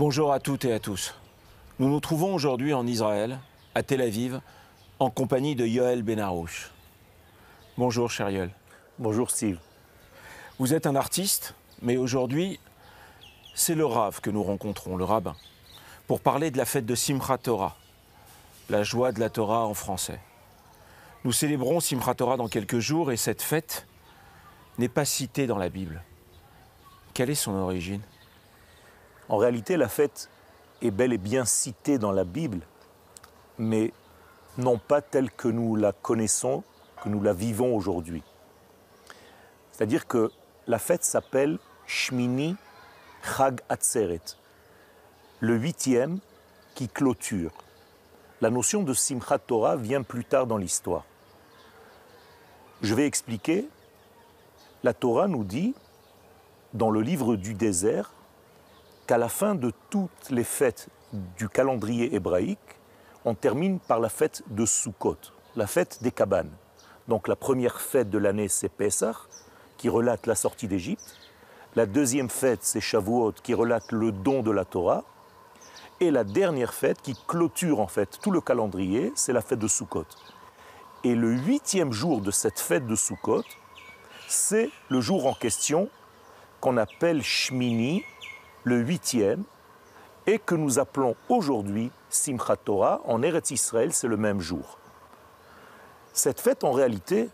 Bonjour à toutes et à tous. Nous nous trouvons aujourd'hui en Israël, à Tel Aviv, en compagnie de Yoel Benarouche. Bonjour, cher Yoel. Bonjour, Steve. Vous êtes un artiste, mais aujourd'hui, c'est le Rav que nous rencontrons, le rabbin, pour parler de la fête de Simchat Torah, la joie de la Torah en français. Nous célébrons Simchat Torah dans quelques jours et cette fête n'est pas citée dans la Bible. Quelle est son origine? En réalité, la fête est bel et bien citée dans la Bible, mais non pas telle que nous la connaissons, que nous la vivons aujourd'hui. C'est-à-dire que la fête s'appelle Shmini Chag Atzeret, le huitième qui clôture. La notion de Simchat Torah vient plus tard dans l'histoire. Je vais expliquer. La Torah nous dit, dans le livre du désert, qu'à la fin de toutes les fêtes du calendrier hébraïque, on termine par la fête de Sukkot, la fête des cabanes. Donc la première fête de l'année, c'est Pessah, qui relate la sortie d'Égypte. La deuxième fête, c'est Shavuot, qui relate le don de la Torah. Et la dernière fête, qui clôture en fait tout le calendrier, c'est la fête de Sukkot. Et le huitième jour de cette fête de Sukkot, c'est le jour en question qu'on appelle Shmini, le huitième, et que nous appelons aujourd'hui Simchat Torah. En Eretz Israël, c'est le même jour. Cette fête, en réalité,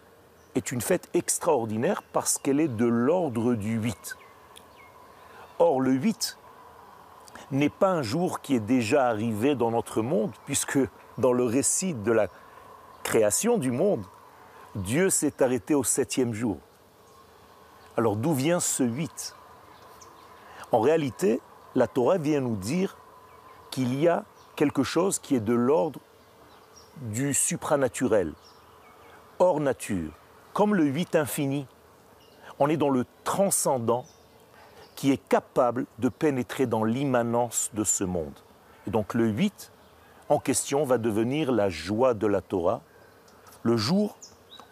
est une fête extraordinaire parce qu'elle est de l'ordre du 8. Or, le 8 n'est pas un jour qui est déjà arrivé dans notre monde, puisque dans le récit de la création du monde, Dieu s'est arrêté au septième jour. Alors d'où vient ce 8 En réalité, la Torah vient nous dire qu'il y a quelque chose qui est de l'ordre du supranaturel, hors nature, comme le 8 infini. On est dans le transcendant qui est capable de pénétrer dans l'immanence de ce monde. Et donc le 8 en question va devenir la joie de la Torah, le jour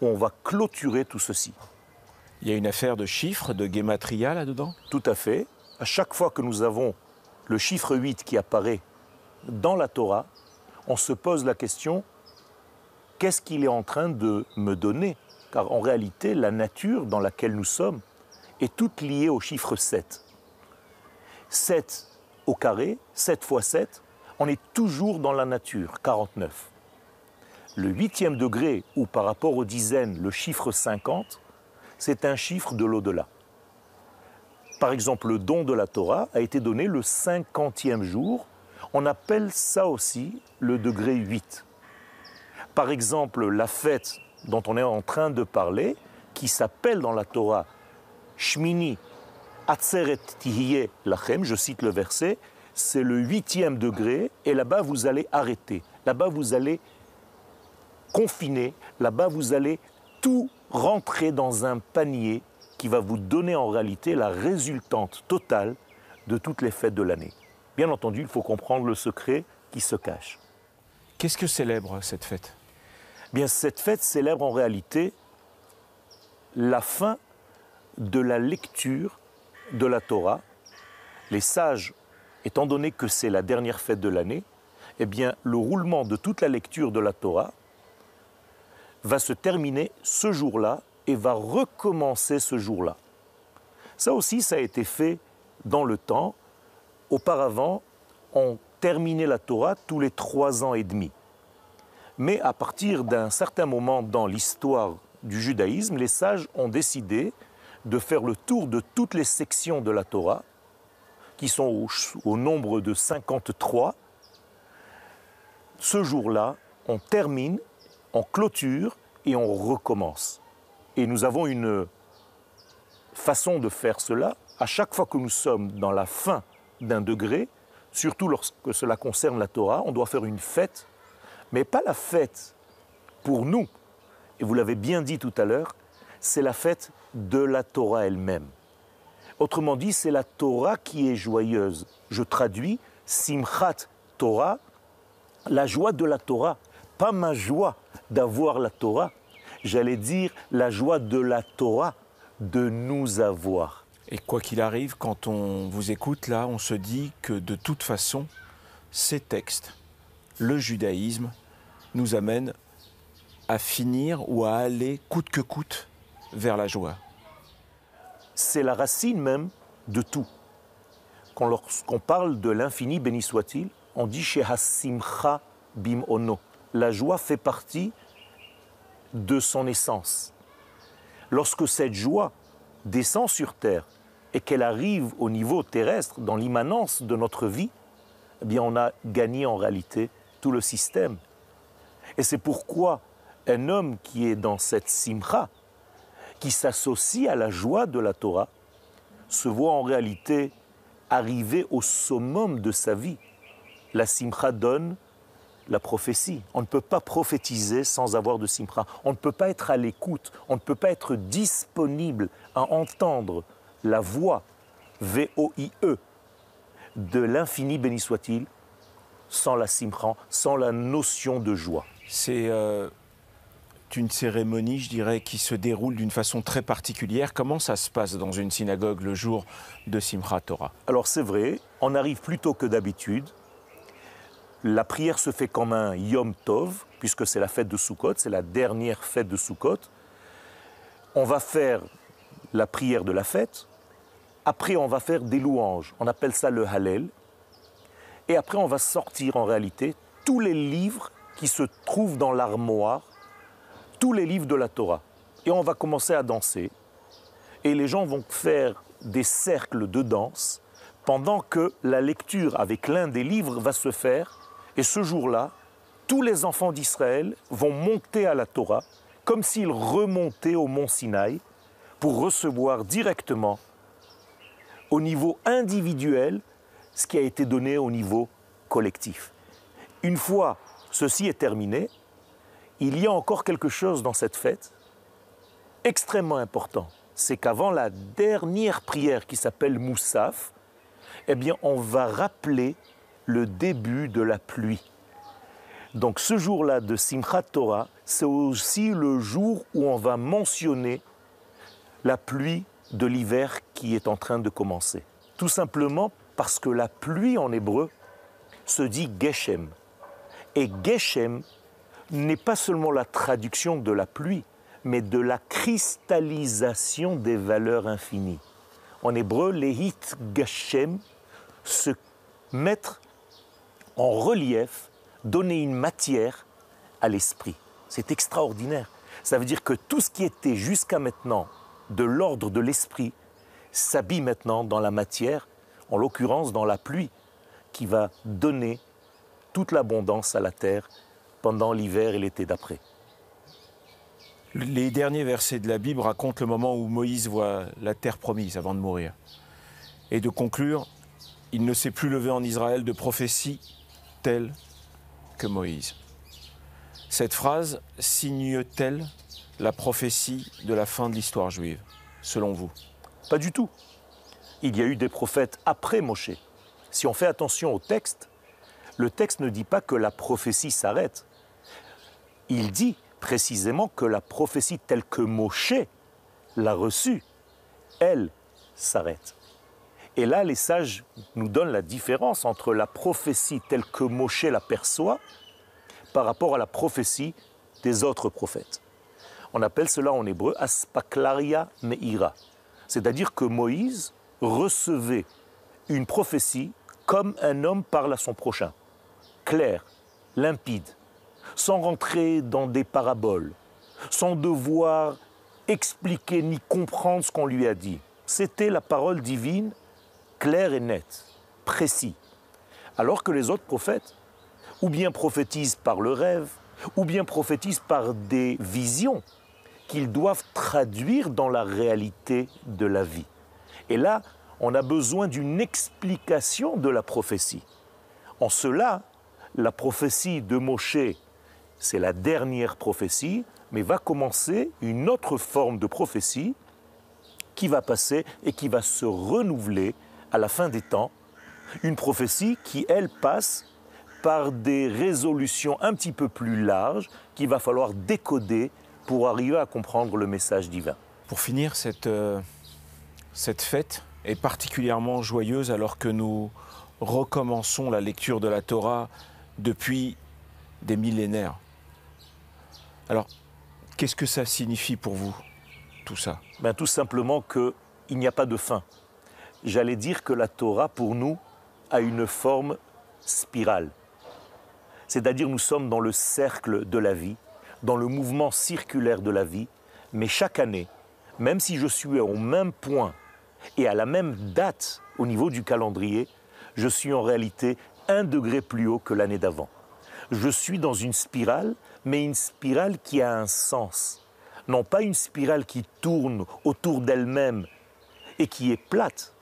où on va clôturer tout ceci. Il y a une affaire de chiffres, de gematria là-dedans? Tout à fait. À chaque fois que nous avons le chiffre 8 qui apparaît dans la Torah, on se pose la question, qu'est-ce qu'il est en train de me donner? Car en réalité, la nature dans laquelle nous sommes est toute liée au chiffre 7. 7 au carré, 7 fois 7, on est toujours dans la nature, 49 le huitième degré, ou par rapport aux dizaines, le chiffre 50, c'est un chiffre de l'au-delà. Par exemple, le don de la Torah a été donné le cinquantième jour. On appelle ça aussi le degré 8. Par exemple, la fête dont on est en train de parler, qui s'appelle dans la Torah Shmini Atzeret Tihye Lachem, je cite le verset, c'est le huitième degré, et là-bas vous allez arrêter. Là-bas vous allez confiné, là-bas vous allez tout rentrer dans un panier qui va vous donner en réalité la résultante totale de toutes les fêtes de l'année. Bien entendu, il faut comprendre le secret qui se cache. Qu'est-ce que célèbre cette fête? Bien, cette fête célèbre en réalité la fin de la lecture de la Torah. Les sages, étant donné que c'est la dernière fête de l'année, eh bien, le roulement de toute la lecture de la Torah va se terminer ce jour-là et va recommencer ce jour-là. Ça aussi, ça a été fait dans le temps. Auparavant, on terminait la Torah tous les trois ans et demi. Mais à partir d'un certain moment dans l'histoire du judaïsme, les sages ont décidé de faire le tour de toutes les sections de la Torah, qui sont au, nombre de 53. Ce jour-là, on termine on clôture et on recommence. Et nous avons une façon de faire cela. À chaque fois que nous sommes dans la fin d'un degré, surtout lorsque cela concerne la Torah, on doit faire une fête, mais pas la fête pour nous. Et vous l'avez bien dit tout à l'heure, c'est la fête de la Torah elle-même. Autrement dit, c'est la Torah qui est joyeuse. Je traduis Simchat Torah, la joie de la Torah, pas ma joie d'avoir la Torah, j'allais dire la joie de la Torah de nous avoir. Et quoi qu'il arrive, quand on vous écoute là, on se dit que de toute façon, ces textes, le judaïsme, nous amènent à finir ou à aller coûte que coûte vers la joie. C'est la racine même de tout. Quand lorsqu'on parle de l'infini, béni soit-il, on dit chez Hasimcha bim ono. La joie fait partie de son essence. Lorsque cette joie descend sur terre et qu'elle arrive au niveau terrestre, dans l'immanence de notre vie, eh bien on a gagné en réalité tout le système. Et c'est pourquoi un homme qui est dans cette simcha, qui s'associe à la joie de la Torah, se voit en réalité arriver au summum de sa vie. La simcha donne la prophétie. On ne peut pas prophétiser sans avoir de simcha. On ne peut pas être à l'écoute, on ne peut pas être disponible à entendre la voix V-O-I-E de l'infini béni soit-il sans la simcha, sans la notion de joie. C'est euh, une cérémonie, je dirais, qui se déroule d'une façon très particulière. Comment ça se passe dans une synagogue le jour de Simchat Torah? Alors c'est vrai, on arrive plus tôt que d'habitude. La prière se fait comme un Yom Tov, puisque c'est la fête de Sukkot, c'est la dernière fête de Sukkot. On va faire la prière de la fête. Après, on va faire des louanges. On appelle ça le Hallel. Et après, on va sortir en réalité tous les livres qui se trouvent dans l'armoire, tous les livres de la Torah. Et on va commencer à danser. Et les gens vont faire des cercles de danse pendant que la lecture avec l'un des livres va se faire et ce jour-là, tous les enfants d'Israël vont monter à la Torah comme s'ils remontaient au mont Sinaï pour recevoir directement au niveau individuel ce qui a été donné au niveau collectif. Une fois ceci est terminé, il y a encore quelque chose dans cette fête extrêmement important. C'est qu'avant la dernière prière qui s'appelle Moussaf, eh bien, on va rappeler le début de la pluie. Donc ce jour-là de Simchat Torah, c'est aussi le jour où on va mentionner la pluie de l'hiver qui est en train de commencer. Tout simplement parce que la pluie en hébreu se dit Geshem. Et Geshem n'est pas seulement la traduction de la pluie, mais de la cristallisation des valeurs infinies. En hébreu, les hit Geshem, se mettre en relief, donner une matière à l'esprit. C'est extraordinaire. Ça veut dire que tout ce qui était jusqu'à maintenant de l'ordre de l'esprit s'habille maintenant dans la matière, en l'occurrence dans la pluie, qui va donner toute l'abondance à la terre pendant l'hiver et l'été d'après. Les derniers versets de la Bible racontent le moment où Moïse voit la terre promise avant de mourir. Et de conclure, il ne s'est plus levé en Israël de prophétie tel que Moïse. Cette phrase signe-t-elle la prophétie de la fin de l'histoire juive, selon vous? Pas du tout. Il y a eu des prophètes après Moshe. Si on fait attention au texte, le texte ne dit pas que la prophétie s'arrête. Il dit précisément que la prophétie telle que Moshe l'a reçue, elle s'arrête. Et là, les sages nous donnent la différence entre la prophétie telle que Moshe l'aperçoit par rapport à la prophétie des autres prophètes. On appelle cela en hébreu aspaklaria meira, c'est-à-dire que Moïse recevait une prophétie comme un homme parle à son prochain, clair, limpide, sans rentrer dans des paraboles, sans devoir expliquer ni comprendre ce qu'on lui a dit. C'était la parole divine clair et net, précis. Alors que les autres prophètes, ou bien prophétisent par le rêve, ou bien prophétisent par des visions qu'ils doivent traduire dans la réalité de la vie. Et là, on a besoin d'une explication de la prophétie. En cela, la prophétie de Moshe, c'est la dernière prophétie, mais va commencer une autre forme de prophétie qui va passer et qui va se renouveler à la fin des temps, une prophétie qui, elle, passe par des résolutions un petit peu plus larges qu'il va falloir décoder pour arriver à comprendre le message divin. Pour finir cette, euh, cette fête est particulièrement joyeuse alors que nous recommençons la lecture de la Torah depuis des millénaires. Alors, qu'est-ce que ça signifie pour vous, tout ça? Ben, Tout simplement qu'il n'y a pas de fin. J'allais dire que la Torah, pour nous, a une forme spirale. C'est-à-dire nous sommes dans le cercle de la vie, dans le mouvement circulaire de la vie, mais chaque année, même si je suis au même point et à la même date au niveau du calendrier, je suis en réalité un degré plus haut que l'année d'avant. Je suis dans une spirale, mais une spirale qui a un sens. Non pas une spirale qui tourne autour d'elle-même et qui est plate,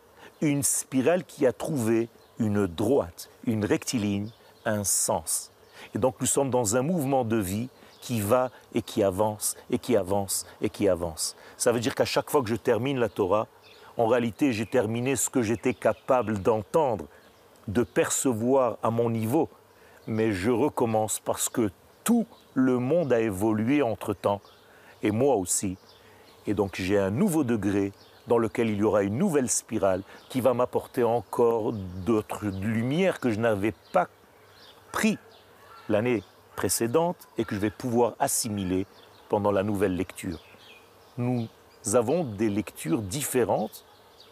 une spirale qui a trouvé une droite, une rectiligne, un sens. Et donc nous sommes dans un mouvement de vie qui va et qui avance et qui avance et qui avance. Ça veut dire qu'à chaque fois que je termine la Torah, en réalité j'ai terminé ce que j'étais capable d'entendre, de percevoir à mon niveau, mais je recommence parce que tout le monde a évolué entre-temps, et moi aussi. Et donc j'ai un nouveau degré dans lequel il y aura une nouvelle spirale qui va m'apporter encore d'autres lumières que je n'avais pas pris l'année précédente et que je vais pouvoir assimiler pendant la nouvelle lecture. Nous avons des lectures différentes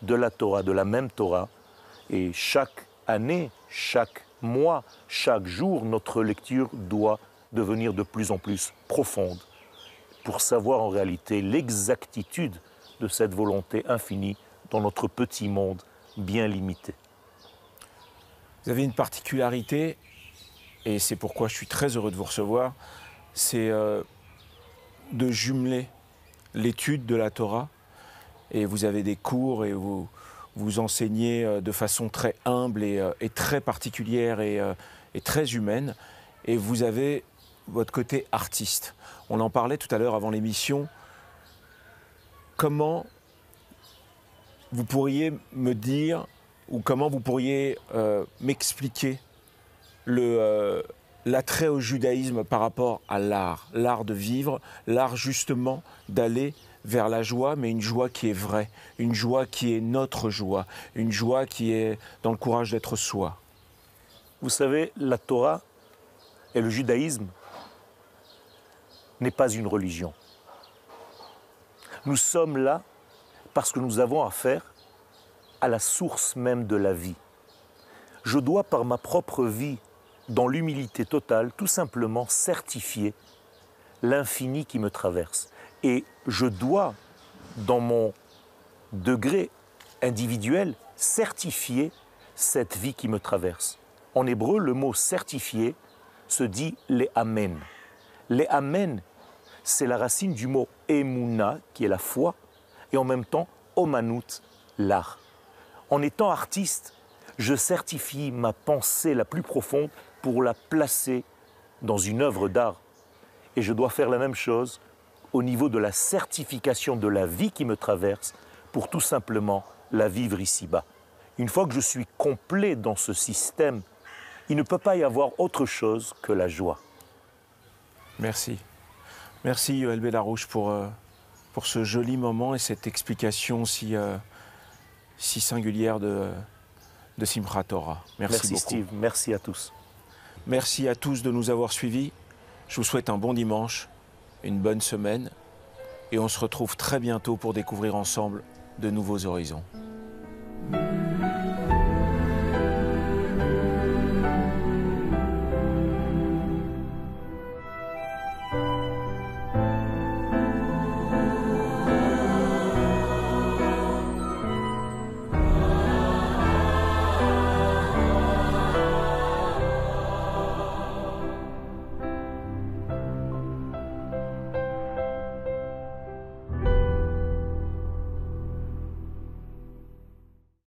de la Torah, de la même Torah, et chaque année, chaque mois, chaque jour, notre lecture doit devenir de plus en plus profonde pour savoir en réalité l'exactitude de cette volonté infinie dans notre petit monde bien limité. Vous avez une particularité, et c'est pourquoi je suis très heureux de vous recevoir, c'est euh, de jumeler l'étude de la Torah, et vous avez des cours et vous, enseignez euh, de façon très humble et, euh, très particulière et, et, très humaine, et vous avez votre côté artiste. On en parlait tout à l'heure avant l'émission, comment vous pourriez me dire ou comment vous pourriez euh, m'expliquer euh, l'attrait au judaïsme par rapport à l'art, l'art de vivre, l'art justement d'aller vers la joie, mais une joie qui est vraie, une joie qui est notre joie, une joie qui est dans le courage d'être soi. Vous savez, la Torah et le judaïsme n'est pas une religion. Nous sommes là parce que nous avons affaire à la source même de la vie. Je dois par ma propre vie, dans l'humilité totale, tout simplement certifier l'infini qui me traverse. Et je dois, dans mon degré individuel, certifier cette vie qui me traverse. En hébreu, le mot certifier se dit les amen. Les amen c'est la racine du mot emuna, qui est la foi, et en même temps omanut, l'art. En étant artiste, je certifie ma pensée la plus profonde pour la placer dans une œuvre d'art. Et je dois faire la même chose au niveau de la certification de la vie qui me traverse pour tout simplement la vivre ici-bas. Une fois que je suis complet dans ce système, il ne peut pas y avoir autre chose que la joie. Merci. Merci Yoel Bellarouche pour, euh, pour ce joli moment et cette explication si, euh, si singulière de, de Simchat Torah. Merci, Merci Steve, merci à tous. Merci à tous de nous avoir suivis. Je vous souhaite un bon dimanche, une bonne semaine et on se retrouve très bientôt pour découvrir ensemble de nouveaux horizons.